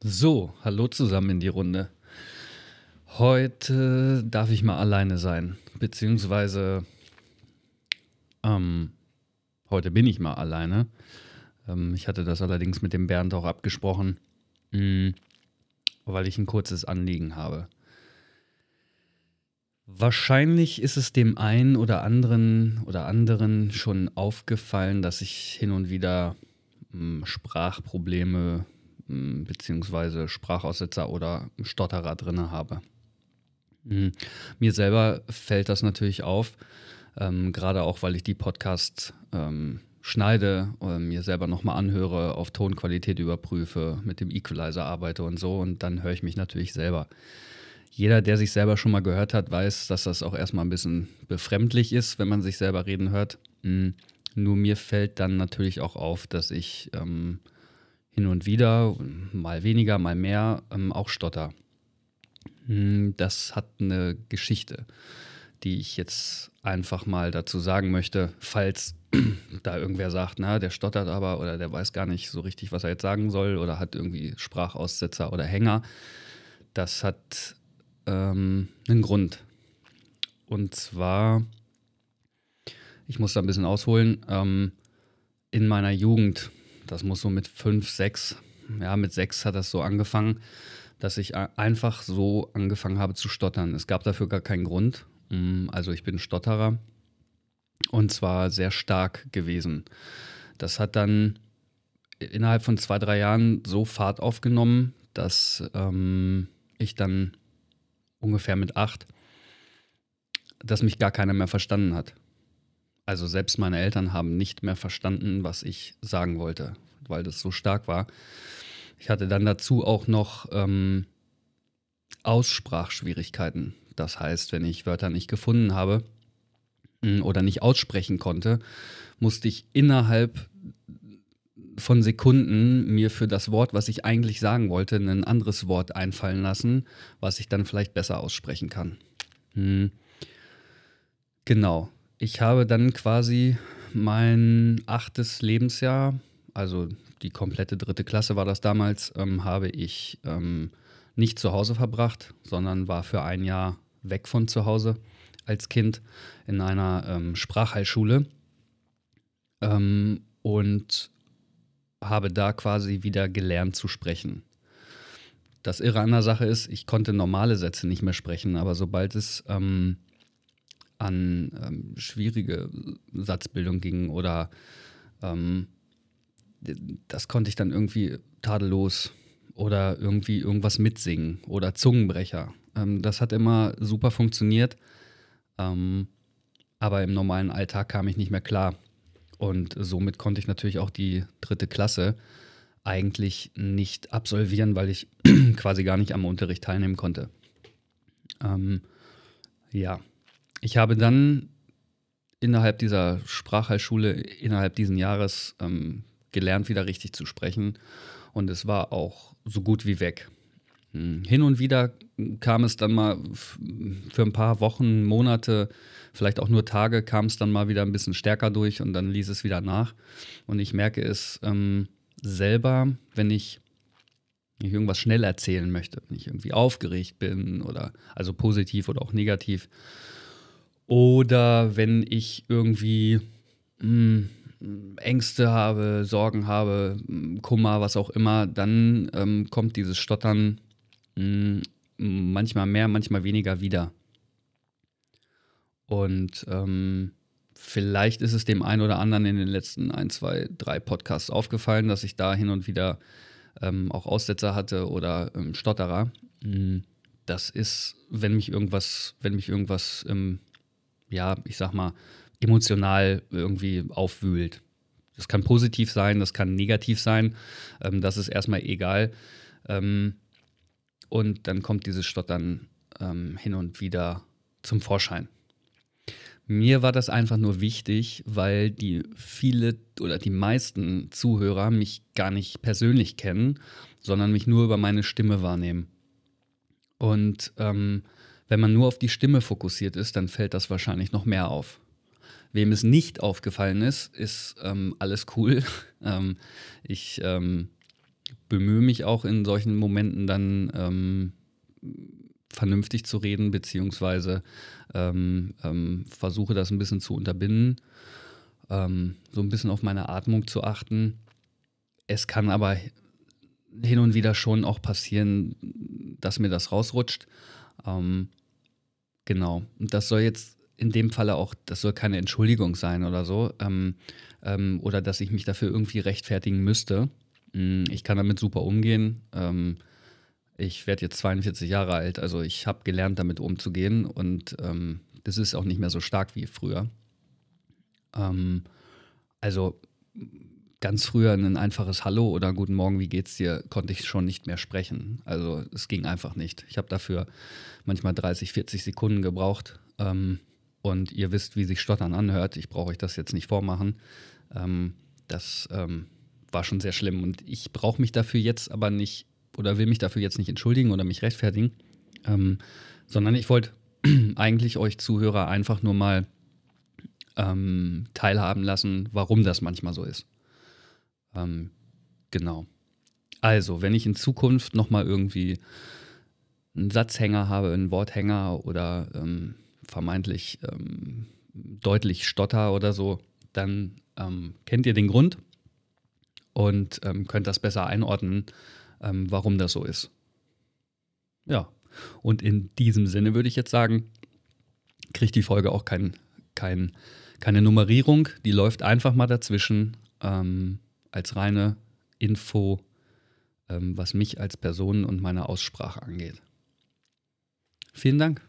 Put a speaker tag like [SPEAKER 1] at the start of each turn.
[SPEAKER 1] So, hallo zusammen in die Runde. Heute darf ich mal alleine sein, beziehungsweise ähm, heute bin ich mal alleine. Ähm, ich hatte das allerdings mit dem Bernd auch abgesprochen, mh, mm, weil ich ein kurzes Anliegen habe. Wahrscheinlich ist es dem einen oder anderen oder anderen schon aufgefallen, dass ich hin und wieder mh, mm, Sprachprobleme beziehungsweise Sprachaussetzer oder Stotterer drin habe. Mhm. Mir selber fällt das natürlich auf, ähm, gerade auch, weil ich die Podcasts ähm, schneide, äh, mir selber nochmal anhöre, auf Tonqualität überprüfe, mit dem Equalizer arbeite und so und dann höre ich mich natürlich selber. Jeder, der sich selber schon mal gehört hat, weiß, dass das auch erstmal ein bisschen befremdlich ist, wenn man sich selber reden hört. Mhm. Nur mir fällt dann natürlich auch auf, dass ich ähm, hin und wieder, mal weniger, mal mehr, ähm, auch Stotter. Hm, das hat eine Geschichte, die ich jetzt einfach mal dazu sagen möchte, falls da irgendwer sagt, na, der stottert aber oder der weiß gar nicht so richtig, was er jetzt sagen soll oder hat irgendwie Sprachaussetzer oder Hänger. Das hat ähm, einen Grund. Und zwar, ich muss da ein bisschen ausholen, ähm, in meiner Jugend das muss so mit fünf, sechs, ja, mit sechs hat das so angefangen, dass ich einfach so angefangen habe zu stottern. Es gab dafür gar keinen Grund. Mm, also ich bin Stotterer und zwar sehr stark gewesen. Das hat dann innerhalb von zwei, drei Jahren so Fahrt aufgenommen, dass ähm, ich dann ungefähr mit acht, dass mich gar keiner mehr verstanden hat. Also selbst meine Eltern haben nicht mehr verstanden, was ich sagen wollte, weil das so stark war. Ich hatte dann dazu auch noch ähm, Aussprachschwierigkeiten. Das heißt, wenn ich Wörter nicht gefunden habe hm, oder nicht aussprechen konnte, musste ich innerhalb von Sekunden mir für das Wort, was ich eigentlich sagen wollte, ein anderes Wort einfallen lassen, was ich dann vielleicht besser aussprechen kann. Hm. Genau ich habe dann quasi mein achtes Lebensjahr, also die komplette dritte Klasse war das damals, ähm, habe ich ähm, nicht zu Hause verbracht, sondern war für ein Jahr weg von zu Hause als Kind in einer ähm, Sprachheilschule ähm, und habe da quasi wieder gelernt zu sprechen. Das Irre an der Sache ist, ich konnte normale Sätze nicht mehr sprechen, aber sobald es ähm, an ähm, schwierige Satzbildung ging oder ähm, das konnte ich dann irgendwie tadellos oder irgendwie irgendwas mitsingen oder Zungenbrecher. Ähm, das hat immer super funktioniert, ähm, aber im normalen Alltag kam ich nicht mehr klar. Und somit konnte ich natürlich auch die dritte Klasse eigentlich nicht absolvieren, weil ich quasi gar nicht am Unterricht teilnehmen konnte. Ähm, ja, ich habe dann innerhalb dieser Sprachheilschule, innerhalb dieses Jahres ähm, gelernt, wieder richtig zu sprechen. Und es war auch so gut wie weg. Hm, hin und wieder kam es dann mal für ein paar Wochen, Monate, vielleicht auch nur Tage, kam es dann mal wieder ein bisschen stärker durch und dann ließ es wieder nach. Und ich merke es ähm, selber, wenn ich, wenn ich irgendwas schnell erzählen möchte, wenn ich irgendwie aufgeregt bin oder also positiv oder auch negativ, oder wenn ich irgendwie mh, hm, Ängste habe, Sorgen habe, hm, Kummer, was auch immer, dann ähm, kommt dieses Stottern mh, hm, manchmal mehr, manchmal weniger wieder. Und ähm, vielleicht ist es dem einen oder anderen in den letzten ein, zwei, drei Podcasts aufgefallen, dass ich da hin und wieder ähm, auch Aussetzer hatte oder ähm, Stotterer. Das ist, wenn mich irgendwas, wenn mich irgendwas im ja, ich sag mal, emotional irgendwie aufwühlt. Das kann positiv sein, das kann negativ sein. Ähm, das ist erstmal egal. Ähm, und dann kommt dieses Stottern ähm, hin und wieder zum Vorschein. Mir war das einfach nur wichtig, weil die viele oder die meisten Zuhörer mich gar nicht persönlich kennen, sondern mich nur über meine Stimme wahrnehmen. Und ähm, wenn man nur auf die Stimme fokussiert ist, dann fällt das wahrscheinlich noch mehr auf. Wem es nicht aufgefallen ist, ist ähm, alles cool. ähm, ich ähm, bemühe mich auch in solchen Momenten dann ähm, vernünftig zu reden, beziehungsweise ähm, ähm, versuche das ein bisschen zu unterbinden, so ein bisschen auf meine Atmung zu achten. Es kann aber hin und wieder schon auch passieren, dass mir das rausrutscht. Ähm, genau. Und das soll jetzt in dem Falle auch, das soll keine Entschuldigung sein oder so. Ähm, ähm, oder dass ich mich dafür irgendwie rechtfertigen müsste. Mm, ich kann damit super umgehen. Ähm, ich werde jetzt 42 Jahre alt, also ich habe gelernt, damit umzugehen und ähm, das ist auch nicht mehr so stark wie früher. Ähm, also ganz früher ein einfaches Hallo oder Guten Morgen, wie geht's dir, konnte ich schon nicht mehr sprechen. Also es ging einfach nicht. Ich habe dafür manchmal 30, 40 Sekunden gebraucht. Ähm, und ihr wisst, wie sich Stottern anhört. Ich brauche euch das jetzt nicht vormachen. Ähm, das ähm, war schon sehr schlimm. Und ich brauche mich dafür jetzt aber nicht oder will mich dafür jetzt nicht entschuldigen oder mich rechtfertigen, ähm, sondern ich wollte eigentlich euch Zuhörer einfach nur mal ähm, teilhaben lassen, warum das manchmal so ist. Ähm, genau. Also, wenn ich in Zukunft nochmal irgendwie einen Satzhänger habe, einen Worthänger oder ähm, vermeintlich ähm, deutlich stotter oder so, dann ähm, kennt ihr den Grund und ähm, könnt das besser einordnen, ähm, warum das so ist. Ja, und in diesem Sinne würde ich jetzt sagen, kriegt die Folge auch kein, kein, keine Nummerierung, die läuft einfach mal dazwischen ähm, als reine Info, ähm, was mich als Person und meine Aussprache angeht. Vielen Dank.